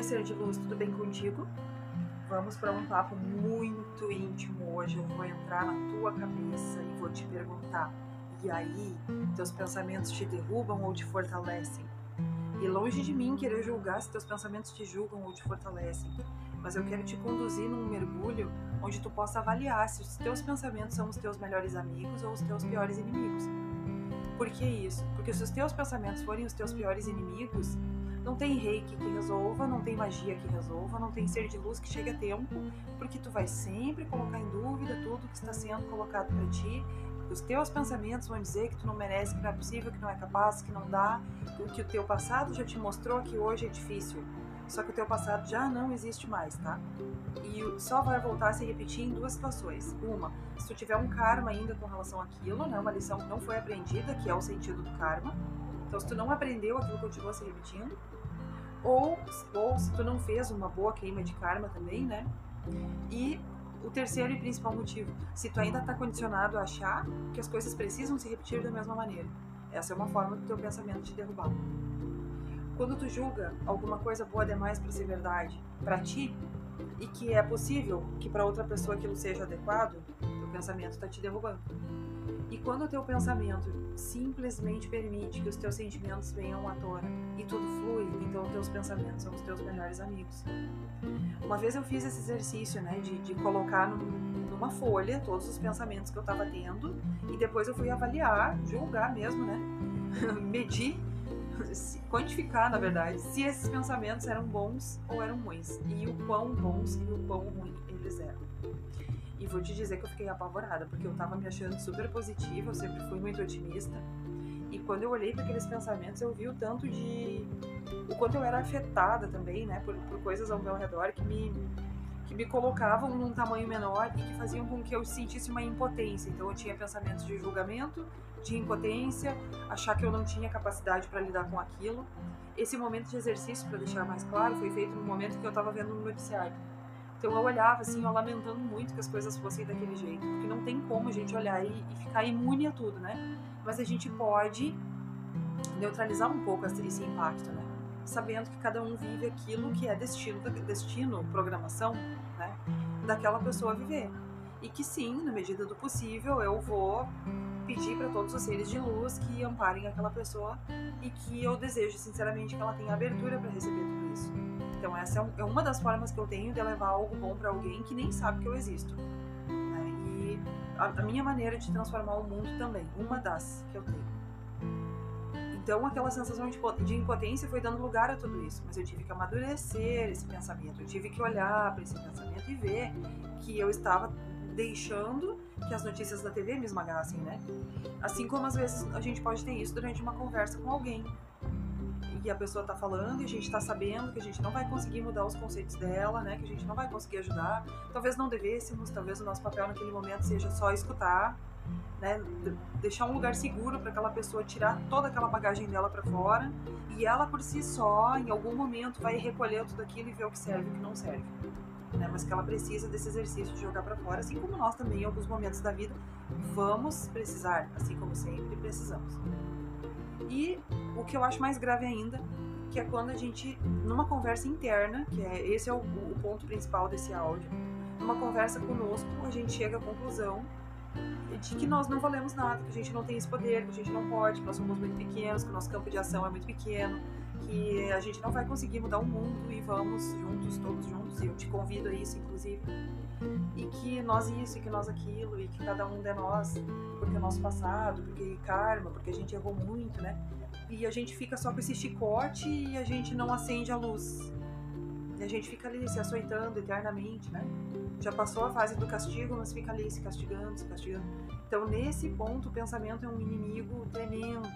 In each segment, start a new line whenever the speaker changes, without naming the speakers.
Oi, ser de luz, tudo bem contigo? Vamos para um papo muito íntimo hoje. Eu vou entrar na tua cabeça e vou te perguntar: e aí, teus pensamentos te derrubam ou te fortalecem? E longe de mim querer julgar se teus pensamentos te julgam ou te fortalecem, mas eu quero te conduzir num mergulho onde tu possa avaliar se os teus pensamentos são os teus melhores amigos ou os teus piores inimigos. Por que isso? Porque se os teus pensamentos forem os teus piores inimigos, não tem reiki que resolva, não tem magia que resolva, não tem ser de luz que chegue a tempo, porque tu vai sempre colocar em dúvida tudo que está sendo colocado para ti. Os teus pensamentos vão dizer que tu não merece, que não é possível, que não é capaz, que não dá, que o teu passado já te mostrou que hoje é difícil. Só que o teu passado já não existe mais, tá? E só vai voltar a se repetir em duas situações. Uma, se tu tiver um karma ainda com relação àquilo, né, uma lição que não foi aprendida, que é o sentido do karma, então, se tu não aprendeu, aquilo continua se repetindo. Ou, ou se tu não fez uma boa queima de karma também, né? E o terceiro e principal motivo, se tu ainda está condicionado a achar que as coisas precisam se repetir da mesma maneira. Essa é uma forma do teu pensamento te derrubar. Quando tu julga alguma coisa boa demais para ser verdade para ti e que é possível que para outra pessoa aquilo seja adequado, teu pensamento está te derrubando. E quando o teu pensamento simplesmente permite que os teus sentimentos venham à tona e tudo flui, então os teus pensamentos são os teus melhores amigos. Uma vez eu fiz esse exercício, né, de, de colocar numa folha todos os pensamentos que eu estava tendo e depois eu fui avaliar, julgar mesmo, né, medir, quantificar, na verdade, se esses pensamentos eram bons ou eram ruins e o quão bons e o quão ruins eles eram. E vou te dizer que eu fiquei apavorada, porque eu tava me achando super positiva, eu sempre fui muito otimista. E quando eu olhei para aqueles pensamentos, eu vi o tanto de. o quanto eu era afetada também, né, por, por coisas ao meu redor que me, que me colocavam num tamanho menor e que faziam com que eu sentisse uma impotência. Então eu tinha pensamentos de julgamento, de impotência, achar que eu não tinha capacidade para lidar com aquilo. Esse momento de exercício, para deixar mais claro, foi feito no momento que eu estava vendo no noticiário. Então eu olhava assim, eu lamentando muito que as coisas fossem daquele jeito, porque não tem como a gente olhar e, e ficar imune a tudo, né? Mas a gente pode neutralizar um pouco esse impacto, né? Sabendo que cada um vive aquilo que é destino, destino, programação, né? Daquela pessoa viver. E que sim, na medida do possível, eu vou pedir para todos os seres de luz que amparem aquela pessoa e que eu desejo sinceramente que ela tenha abertura para receber tudo isso. Então essa é, é uma das formas que eu tenho de levar algo bom para alguém que nem sabe que eu existo. Né? E a, minha maneira de transformar o mundo também, uma das que eu tenho. Então aquela sensação de impotência foi dando lugar a tudo isso, mas eu tive que amadurecer esse pensamento, eu tive que olhar para esse pensamento e ver que eu estava deixando que as notícias da TV me esmagassem, né? Assim como às vezes a gente pode ter isso durante uma conversa com alguém e a pessoa está falando e a gente está sabendo que a gente não vai conseguir mudar os conceitos dela, né? Que a gente não vai conseguir ajudar. Talvez não devêssemos, talvez o nosso papel naquele momento seja só escutar, né? Deixar um lugar seguro para aquela pessoa tirar toda aquela bagagem dela para fora e ela por si só, em algum momento, vai recolher tudo aquilo e ver o que serve e o que não serve. Né? Mas que ela precisa desse exercício de jogar para fora, assim como nós também, em alguns momentos da vida, vamos precisar, assim como sempre precisamos. E o que eu acho mais grave ainda, que é quando a gente, numa conversa interna, que é esse é o, o ponto principal desse áudio, numa conversa conosco, a gente chega à conclusão de que nós não valemos nada, que a gente não tem esse poder, que a gente não pode, que nós somos muito pequenos, que o nosso campo de ação é muito pequeno, que a gente não vai conseguir mudar o mundo e vamos juntos, todos juntos, e eu te convido a isso, inclusive, e que nós isso, e que nós aquilo, e que cada um de nós, porque o nosso passado, porque karma, porque a gente errou muito, né? E a gente fica só com esse chicote e a gente não acende a luz. E a gente fica ali se açoitando eternamente, né? Já passou a fase do castigo, mas fica ali se castigando, se castigando. Então, nesse ponto, o pensamento é um inimigo tremendo.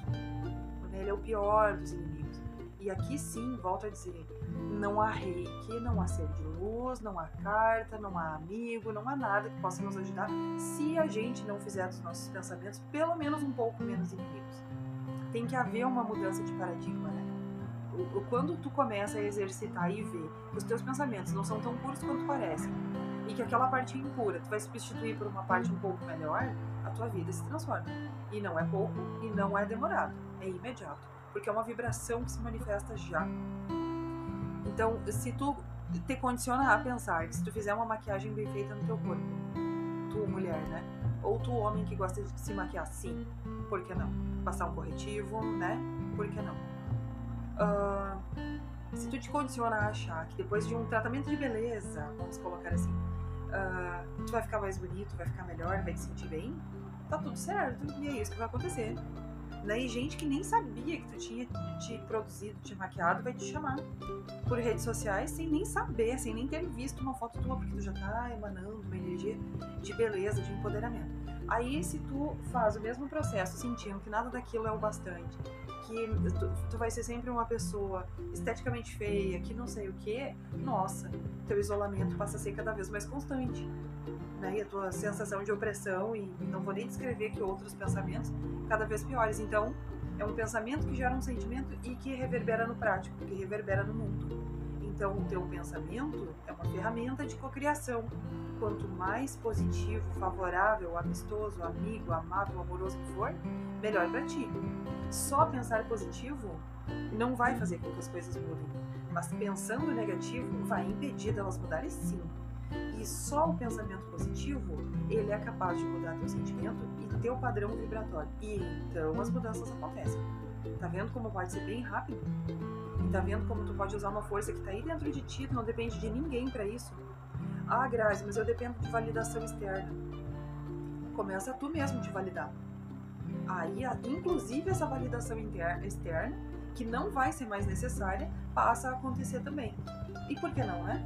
Ele é o pior dos inimigos. E aqui sim, volto a dizer, não há reiki, não há ser de luz, não há carta, não há amigo, não há nada que possa nos ajudar se a gente não fizer dos nossos pensamentos pelo menos um pouco menos inimigos. Tem que haver uma mudança de paradigma, né? Quando tu começa a exercitar e ver que os teus pensamentos não são tão puros quanto parecem, e que aquela parte impura tu vai substituir por uma parte um pouco melhor, a tua vida se transforma. E não é pouco e não é demorado, é imediato porque é uma vibração que se manifesta já. Então, se tu te condiciona a pensar que se tu fizer uma maquiagem bem feita no teu corpo, tu mulher, né? Ou tu homem que gosta de se maquiar, sim, por que não? Passar um corretivo, né? Por que não? Uh, se tu te condiciona a achar que depois de um tratamento de beleza, vamos colocar assim, uh, tu vai ficar mais bonito, vai ficar melhor, vai te sentir bem, tá tudo certo, e é isso que vai acontecer. E gente que nem sabia que tu tinha te produzido, te maquiado, vai te chamar por redes sociais sem nem saber, sem nem ter visto uma foto tua, porque tu já tá emanando uma energia de beleza, de empoderamento. Aí, se tu faz o mesmo processo, sentindo que nada daquilo é o bastante, que tu, tu, vai ser sempre uma pessoa esteticamente feia, que não sei o que, nossa, teu isolamento passa a ser cada vez mais constante. Né? E a tua sensação de opressão, e não vou nem descrever que outros pensamentos, cada vez piores. Então, é um pensamento que gera um sentimento e que reverbera no prático, que reverbera no mundo. Então, o teu pensamento é uma ferramenta de cocriação. Quanto mais positivo, favorável, amistoso, amigo, amável, amoroso que for, melhor para ti. Só pensar positivo não vai fazer com que as coisas mudem, mas pensando negativo vai impedir delas mudarem sim. E só o pensamento positivo, ele é capaz de mudar teu sentimento e teu padrão vibratório. E então as mudanças acontecem. Tá vendo como pode ser bem rápido? E tá vendo como tu pode usar uma força que tá aí dentro de ti, tu não depende de ninguém para isso. Ah, Grazi, mas eu dependo de validação externa. Começa tu mesmo te validar. Aí, inclusive, essa validação interna, externa, que não vai ser mais necessária, passa a acontecer também. E por que não, né?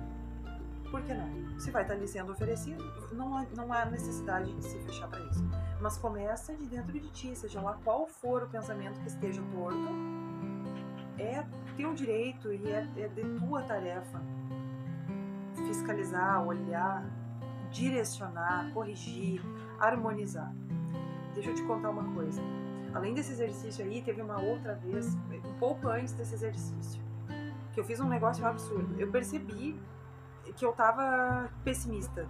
Por que não? Se vai estar lhe sendo oferecido, não há, não há necessidade de se fechar para isso. Mas começa de dentro de ti, seja lá qual for o pensamento que esteja torto, é teu direito e é, é de tua tarefa fiscalizar, olhar, direcionar, corrigir, harmonizar. Deixa eu te contar uma coisa. Além desse exercício aí, teve uma outra vez, um pouco antes desse exercício, que eu fiz um negócio absurdo. Eu percebi que eu tava pessimista.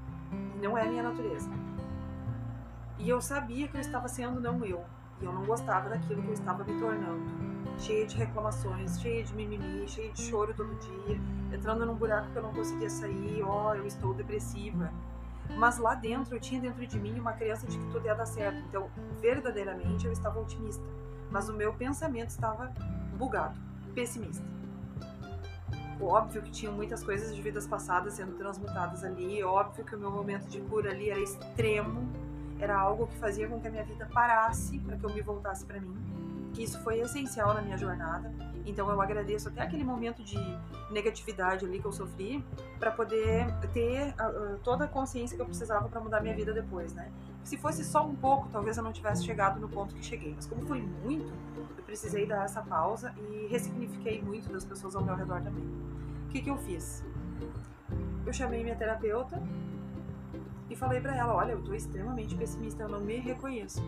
Não é a minha natureza. E eu sabia que eu estava sendo não eu. E eu não gostava daquilo que eu estava me tornando. Cheia de reclamações, cheia de mimimi, cheia de choro todo dia, entrando num buraco que eu não conseguia sair, ó, oh, eu estou depressiva. Mas lá dentro, eu tinha dentro de mim uma crença de que tudo ia dar certo. Então, verdadeiramente, eu estava otimista. Mas o meu pensamento estava bugado, pessimista. Óbvio que tinham muitas coisas de vidas passadas sendo transmutadas ali, óbvio que o meu momento de cura ali era extremo, era algo que fazia com que a minha vida parasse para que eu me voltasse para mim, que isso foi essencial na minha jornada. Então eu agradeço até aquele momento de negatividade ali que eu sofri para poder ter uh, toda a consciência que eu precisava para mudar minha vida depois, né? Se fosse só um pouco, talvez eu não tivesse chegado no ponto que cheguei, mas como foi muito, eu precisei dar essa pausa e ressignifiquei muito das pessoas ao meu redor também. O que que eu fiz? Eu chamei minha terapeuta e falei para ela: Olha, eu tô extremamente pessimista, eu não me reconheço.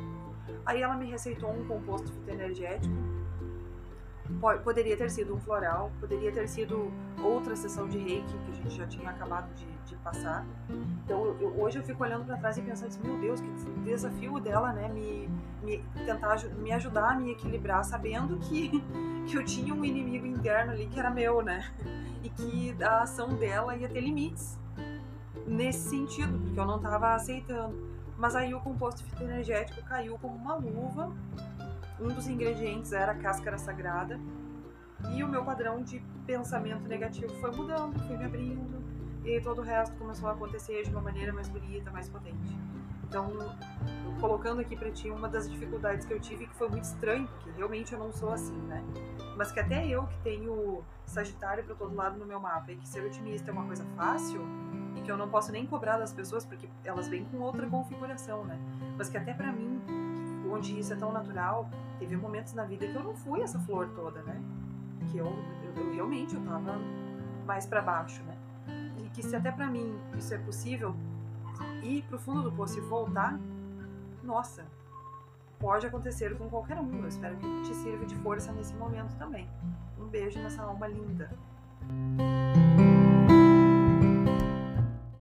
Aí ela me receitou um composto fitoenergético. Poderia ter sido um floral, poderia ter sido outra sessão de reiki que a gente já tinha acabado de, de passar. Então eu, hoje eu fico olhando para trás e pensando assim, meu Deus, que desafio dela, né? Me, me tentar me ajudar a me equilibrar, sabendo que, que eu tinha um inimigo interno ali que era meu, né? E que a ação dela ia ter limites nesse sentido, porque eu não estava aceitando. Mas aí o composto fitoenergético caiu como uma luva. Um dos ingredientes era a cáscara sagrada. E o meu padrão de pensamento negativo foi mudando, foi me abrindo. E todo o resto começou a acontecer de uma maneira mais bonita, mais potente. Então, colocando aqui para ti uma das dificuldades que eu tive, que foi muito estranho, porque realmente eu não sou assim, né? Mas que até eu que tenho Sagitário para todo lado no meu mapa e que ser otimista é uma coisa fácil, e que eu não posso nem cobrar das pessoas porque elas vêm com outra configuração, né? Mas que até para mim, onde isso é tão natural, teve momentos na vida que eu não fui essa flor toda, né? Que eu, eu, eu realmente eu tava mais para baixo, né? E que se até para mim isso é possível ir pro fundo do poço e voltar, nossa, pode acontecer com qualquer um. Eu espero que te sirva de força nesse momento também. Um beijo nessa alma linda.